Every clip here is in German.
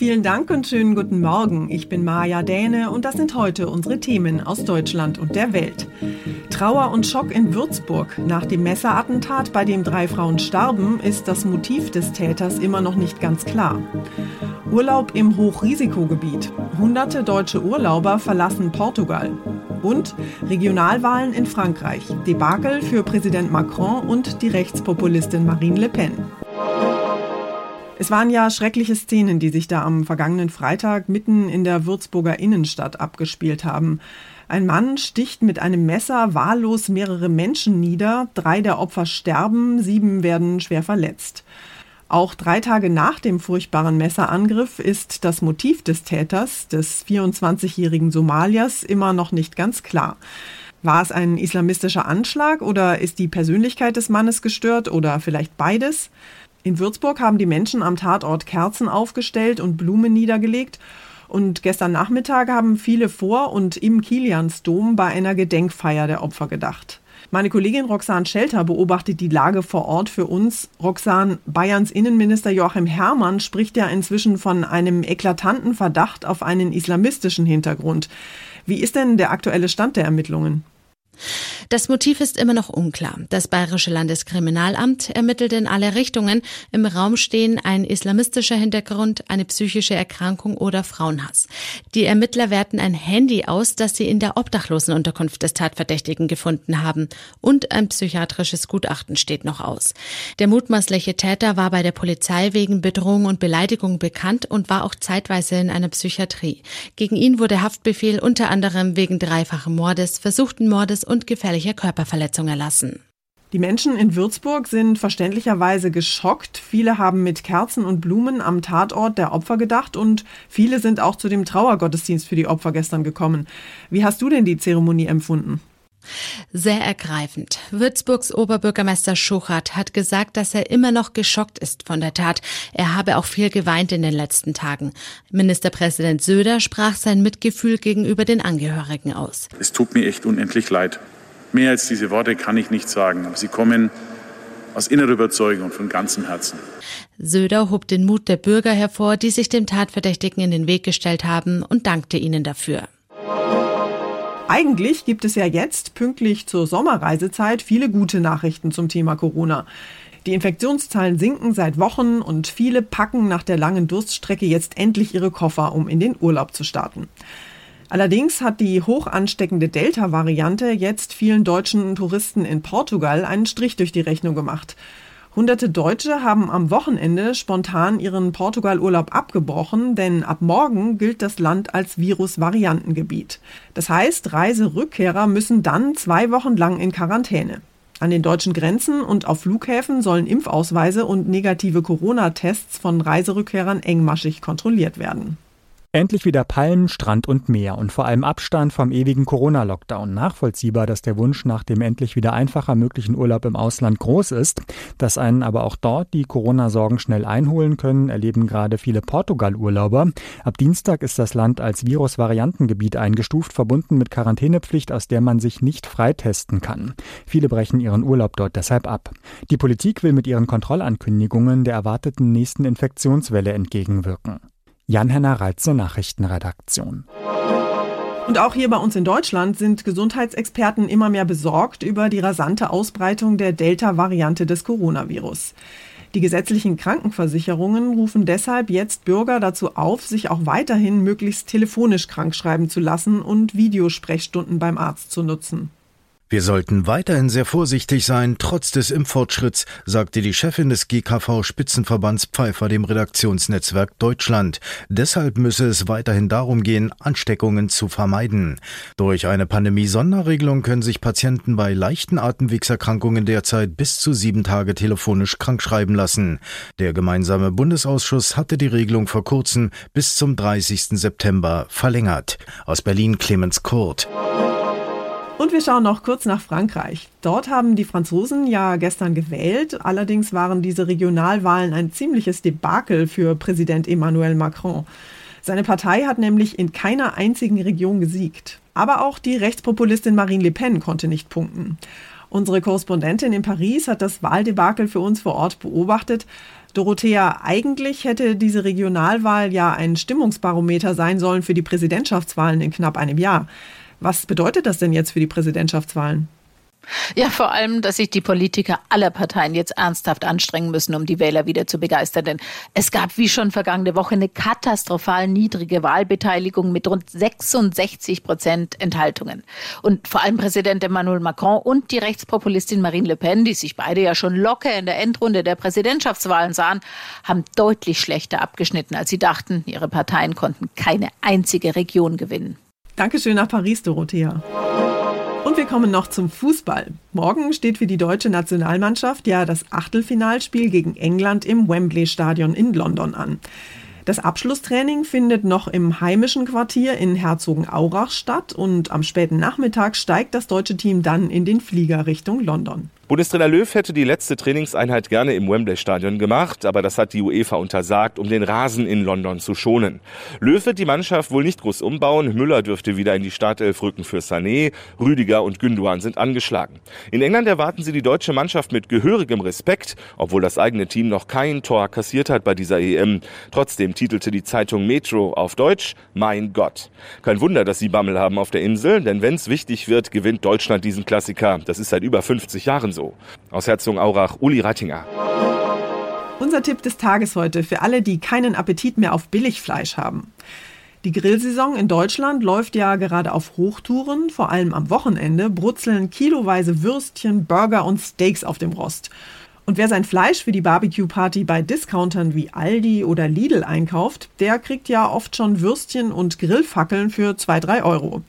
Vielen Dank und schönen guten Morgen. Ich bin Maja Däne und das sind heute unsere Themen aus Deutschland und der Welt. Trauer und Schock in Würzburg. Nach dem Messerattentat, bei dem drei Frauen starben, ist das Motiv des Täters immer noch nicht ganz klar. Urlaub im Hochrisikogebiet. Hunderte deutsche Urlauber verlassen Portugal. Und Regionalwahlen in Frankreich. Debakel für Präsident Macron und die Rechtspopulistin Marine Le Pen. Es waren ja schreckliche Szenen, die sich da am vergangenen Freitag mitten in der Würzburger Innenstadt abgespielt haben. Ein Mann sticht mit einem Messer wahllos mehrere Menschen nieder, drei der Opfer sterben, sieben werden schwer verletzt. Auch drei Tage nach dem furchtbaren Messerangriff ist das Motiv des Täters, des 24-jährigen Somaliers, immer noch nicht ganz klar. War es ein islamistischer Anschlag oder ist die Persönlichkeit des Mannes gestört oder vielleicht beides? In Würzburg haben die Menschen am Tatort Kerzen aufgestellt und Blumen niedergelegt. Und gestern Nachmittag haben viele vor und im Kiliansdom bei einer Gedenkfeier der Opfer gedacht. Meine Kollegin Roxane Schelter beobachtet die Lage vor Ort für uns. Roxane, Bayerns Innenminister Joachim Herrmann spricht ja inzwischen von einem eklatanten Verdacht auf einen islamistischen Hintergrund. Wie ist denn der aktuelle Stand der Ermittlungen? Das Motiv ist immer noch unklar. Das Bayerische Landeskriminalamt ermittelt in alle Richtungen. Im Raum stehen ein islamistischer Hintergrund, eine psychische Erkrankung oder Frauenhass. Die Ermittler werten ein Handy aus, das sie in der Obdachlosenunterkunft des Tatverdächtigen gefunden haben. Und ein psychiatrisches Gutachten steht noch aus. Der mutmaßliche Täter war bei der Polizei wegen Bedrohung und Beleidigung bekannt und war auch zeitweise in einer Psychiatrie. Gegen ihn wurde Haftbefehl unter anderem wegen dreifachen Mordes, versuchten Mordes und gefährlicher Körperverletzung erlassen. Die Menschen in Würzburg sind verständlicherweise geschockt. Viele haben mit Kerzen und Blumen am Tatort der Opfer gedacht und viele sind auch zu dem Trauergottesdienst für die Opfer gestern gekommen. Wie hast du denn die Zeremonie empfunden? Sehr ergreifend. Würzburgs Oberbürgermeister Schuchert hat gesagt, dass er immer noch geschockt ist von der Tat. Er habe auch viel geweint in den letzten Tagen. Ministerpräsident Söder sprach sein Mitgefühl gegenüber den Angehörigen aus. Es tut mir echt unendlich leid. Mehr als diese Worte kann ich nicht sagen, aber sie kommen aus innerer Überzeugung und von ganzem Herzen. Söder hob den Mut der Bürger hervor, die sich dem Tatverdächtigen in den Weg gestellt haben und dankte ihnen dafür. Eigentlich gibt es ja jetzt, pünktlich zur Sommerreisezeit, viele gute Nachrichten zum Thema Corona. Die Infektionszahlen sinken seit Wochen und viele packen nach der langen Durststrecke jetzt endlich ihre Koffer, um in den Urlaub zu starten. Allerdings hat die hoch ansteckende Delta-Variante jetzt vielen deutschen Touristen in Portugal einen Strich durch die Rechnung gemacht. Hunderte Deutsche haben am Wochenende spontan ihren Portugalurlaub abgebrochen, denn ab morgen gilt das Land als Virusvariantengebiet. Das heißt, Reiserückkehrer müssen dann zwei Wochen lang in Quarantäne. An den deutschen Grenzen und auf Flughäfen sollen Impfausweise und negative Corona-Tests von Reiserückkehrern engmaschig kontrolliert werden. Endlich wieder Palmen, Strand und Meer und vor allem Abstand vom ewigen Corona-Lockdown. Nachvollziehbar, dass der Wunsch nach dem endlich wieder einfacher möglichen Urlaub im Ausland groß ist. Dass einen aber auch dort die Corona-Sorgen schnell einholen können, erleben gerade viele Portugal-Urlauber. Ab Dienstag ist das Land als Virus-Variantengebiet eingestuft, verbunden mit Quarantänepflicht, aus der man sich nicht freitesten kann. Viele brechen ihren Urlaub dort deshalb ab. Die Politik will mit ihren Kontrollankündigungen der erwarteten nächsten Infektionswelle entgegenwirken. Jan-Henner Reitze Nachrichtenredaktion. Und auch hier bei uns in Deutschland sind Gesundheitsexperten immer mehr besorgt über die rasante Ausbreitung der Delta-Variante des Coronavirus. Die gesetzlichen Krankenversicherungen rufen deshalb jetzt Bürger dazu auf, sich auch weiterhin möglichst telefonisch krankschreiben zu lassen und Videosprechstunden beim Arzt zu nutzen. Wir sollten weiterhin sehr vorsichtig sein, trotz des Impffortschritts, sagte die Chefin des GKV-Spitzenverbands Pfeiffer dem Redaktionsnetzwerk Deutschland. Deshalb müsse es weiterhin darum gehen, Ansteckungen zu vermeiden. Durch eine Pandemie-Sonderregelung können sich Patienten bei leichten Atemwegserkrankungen derzeit bis zu sieben Tage telefonisch krankschreiben lassen. Der gemeinsame Bundesausschuss hatte die Regelung vor kurzem bis zum 30. September verlängert. Aus Berlin Clemens Kurt. Und wir schauen noch kurz nach Frankreich. Dort haben die Franzosen ja gestern gewählt. Allerdings waren diese Regionalwahlen ein ziemliches Debakel für Präsident Emmanuel Macron. Seine Partei hat nämlich in keiner einzigen Region gesiegt. Aber auch die Rechtspopulistin Marine Le Pen konnte nicht punkten. Unsere Korrespondentin in Paris hat das Wahldebakel für uns vor Ort beobachtet. Dorothea, eigentlich hätte diese Regionalwahl ja ein Stimmungsbarometer sein sollen für die Präsidentschaftswahlen in knapp einem Jahr. Was bedeutet das denn jetzt für die Präsidentschaftswahlen? Ja, vor allem, dass sich die Politiker aller Parteien jetzt ernsthaft anstrengen müssen, um die Wähler wieder zu begeistern. Denn es gab wie schon vergangene Woche eine katastrophal niedrige Wahlbeteiligung mit rund 66 Prozent Enthaltungen. Und vor allem Präsident Emmanuel Macron und die Rechtspopulistin Marine Le Pen, die sich beide ja schon locker in der Endrunde der Präsidentschaftswahlen sahen, haben deutlich schlechter abgeschnitten, als sie dachten. Ihre Parteien konnten keine einzige Region gewinnen. Dankeschön nach Paris, Dorothea. Und wir kommen noch zum Fußball. Morgen steht für die deutsche Nationalmannschaft ja das Achtelfinalspiel gegen England im Wembley Stadion in London an. Das Abschlusstraining findet noch im heimischen Quartier in Herzogenaurach statt und am späten Nachmittag steigt das deutsche Team dann in den Flieger Richtung London. Bundestrainer Löw hätte die letzte Trainingseinheit gerne im Wembley-Stadion gemacht, aber das hat die UEFA untersagt, um den Rasen in London zu schonen. Löw wird die Mannschaft wohl nicht groß umbauen. Müller dürfte wieder in die Startelf rücken für Sané. Rüdiger und Günduan sind angeschlagen. In England erwarten sie die deutsche Mannschaft mit gehörigem Respekt, obwohl das eigene Team noch kein Tor kassiert hat bei dieser EM. Trotzdem titelte die Zeitung Metro auf Deutsch Mein Gott. Kein Wunder, dass sie Bammel haben auf der Insel, denn wenn es wichtig wird, gewinnt Deutschland diesen Klassiker. Das ist seit über 50 Jahren so so. Aus Herzogenaurach, Uli Rattinger. Unser Tipp des Tages heute für alle, die keinen Appetit mehr auf Billigfleisch haben. Die Grillsaison in Deutschland läuft ja gerade auf Hochtouren. Vor allem am Wochenende brutzeln kiloweise Würstchen, Burger und Steaks auf dem Rost. Und wer sein Fleisch für die Barbecue-Party bei Discountern wie Aldi oder Lidl einkauft, der kriegt ja oft schon Würstchen und Grillfackeln für 2-3 Euro.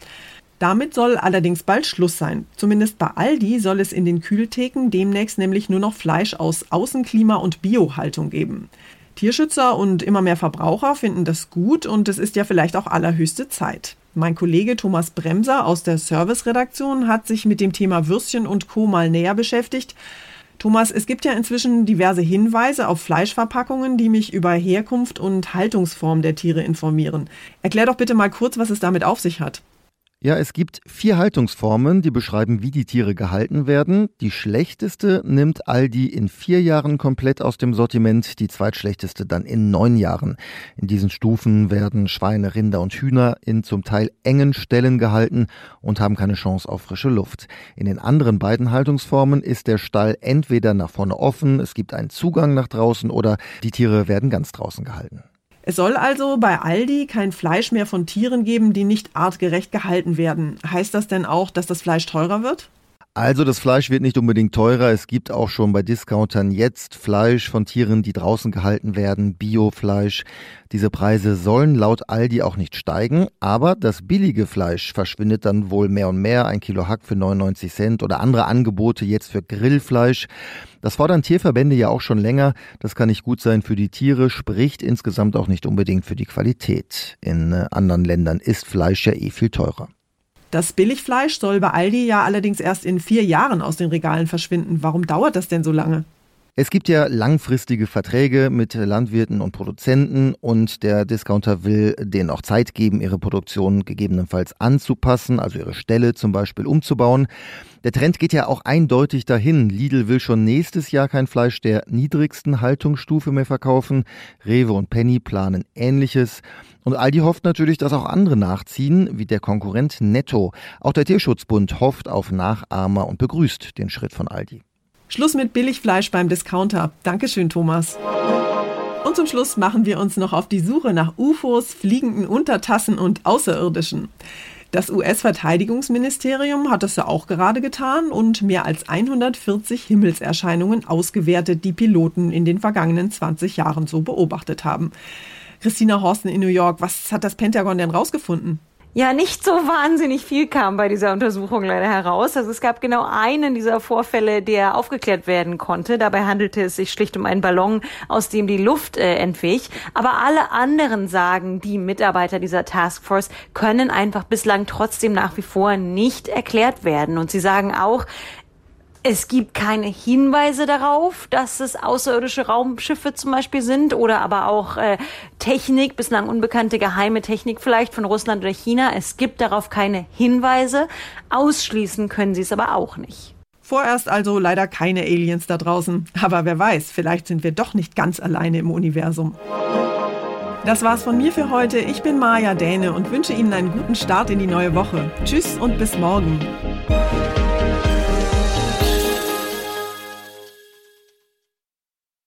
Damit soll allerdings bald Schluss sein. Zumindest bei Aldi soll es in den Kühltheken demnächst nämlich nur noch Fleisch aus Außenklima und Biohaltung geben. Tierschützer und immer mehr Verbraucher finden das gut und es ist ja vielleicht auch allerhöchste Zeit. Mein Kollege Thomas Bremser aus der Serviceredaktion hat sich mit dem Thema Würstchen und Co. mal näher beschäftigt. Thomas, es gibt ja inzwischen diverse Hinweise auf Fleischverpackungen, die mich über Herkunft und Haltungsform der Tiere informieren. Erklär doch bitte mal kurz, was es damit auf sich hat. Ja, es gibt vier Haltungsformen, die beschreiben, wie die Tiere gehalten werden. Die schlechteste nimmt Aldi in vier Jahren komplett aus dem Sortiment, die zweitschlechteste dann in neun Jahren. In diesen Stufen werden Schweine, Rinder und Hühner in zum Teil engen Ställen gehalten und haben keine Chance auf frische Luft. In den anderen beiden Haltungsformen ist der Stall entweder nach vorne offen, es gibt einen Zugang nach draußen oder die Tiere werden ganz draußen gehalten. Es soll also bei Aldi kein Fleisch mehr von Tieren geben, die nicht artgerecht gehalten werden. Heißt das denn auch, dass das Fleisch teurer wird? Also das Fleisch wird nicht unbedingt teurer. Es gibt auch schon bei Discountern jetzt Fleisch von Tieren, die draußen gehalten werden, Biofleisch. Diese Preise sollen laut Aldi auch nicht steigen, aber das billige Fleisch verschwindet dann wohl mehr und mehr. Ein Kilo Hack für 99 Cent oder andere Angebote jetzt für Grillfleisch. Das fordern Tierverbände ja auch schon länger. Das kann nicht gut sein für die Tiere, spricht insgesamt auch nicht unbedingt für die Qualität. In äh, anderen Ländern ist Fleisch ja eh viel teurer. Das Billigfleisch soll bei Aldi ja allerdings erst in vier Jahren aus den Regalen verschwinden. Warum dauert das denn so lange? Es gibt ja langfristige Verträge mit Landwirten und Produzenten und der Discounter will denen auch Zeit geben, ihre Produktion gegebenenfalls anzupassen, also ihre Ställe zum Beispiel umzubauen. Der Trend geht ja auch eindeutig dahin. Lidl will schon nächstes Jahr kein Fleisch der niedrigsten Haltungsstufe mehr verkaufen. Rewe und Penny planen Ähnliches. Und Aldi hofft natürlich, dass auch andere nachziehen, wie der Konkurrent Netto. Auch der Tierschutzbund hofft auf Nachahmer und begrüßt den Schritt von Aldi. Schluss mit Billigfleisch beim Discounter. Dankeschön, Thomas. Und zum Schluss machen wir uns noch auf die Suche nach UFOs, fliegenden Untertassen und Außerirdischen. Das US-Verteidigungsministerium hat das ja auch gerade getan und mehr als 140 Himmelserscheinungen ausgewertet, die Piloten in den vergangenen 20 Jahren so beobachtet haben. Christina Horsten in New York, was hat das Pentagon denn rausgefunden? Ja, nicht so wahnsinnig viel kam bei dieser Untersuchung leider heraus. Also es gab genau einen dieser Vorfälle, der aufgeklärt werden konnte. Dabei handelte es sich schlicht um einen Ballon, aus dem die Luft äh, entwich. Aber alle anderen sagen, die Mitarbeiter dieser Taskforce können einfach bislang trotzdem nach wie vor nicht erklärt werden. Und sie sagen auch, es gibt keine Hinweise darauf, dass es außerirdische Raumschiffe zum Beispiel sind oder aber auch äh, Technik, bislang unbekannte geheime Technik vielleicht von Russland oder China. Es gibt darauf keine Hinweise. Ausschließen können sie es aber auch nicht. Vorerst also leider keine Aliens da draußen. Aber wer weiß, vielleicht sind wir doch nicht ganz alleine im Universum. Das war's von mir für heute. Ich bin Maja Däne und wünsche Ihnen einen guten Start in die neue Woche. Tschüss und bis morgen.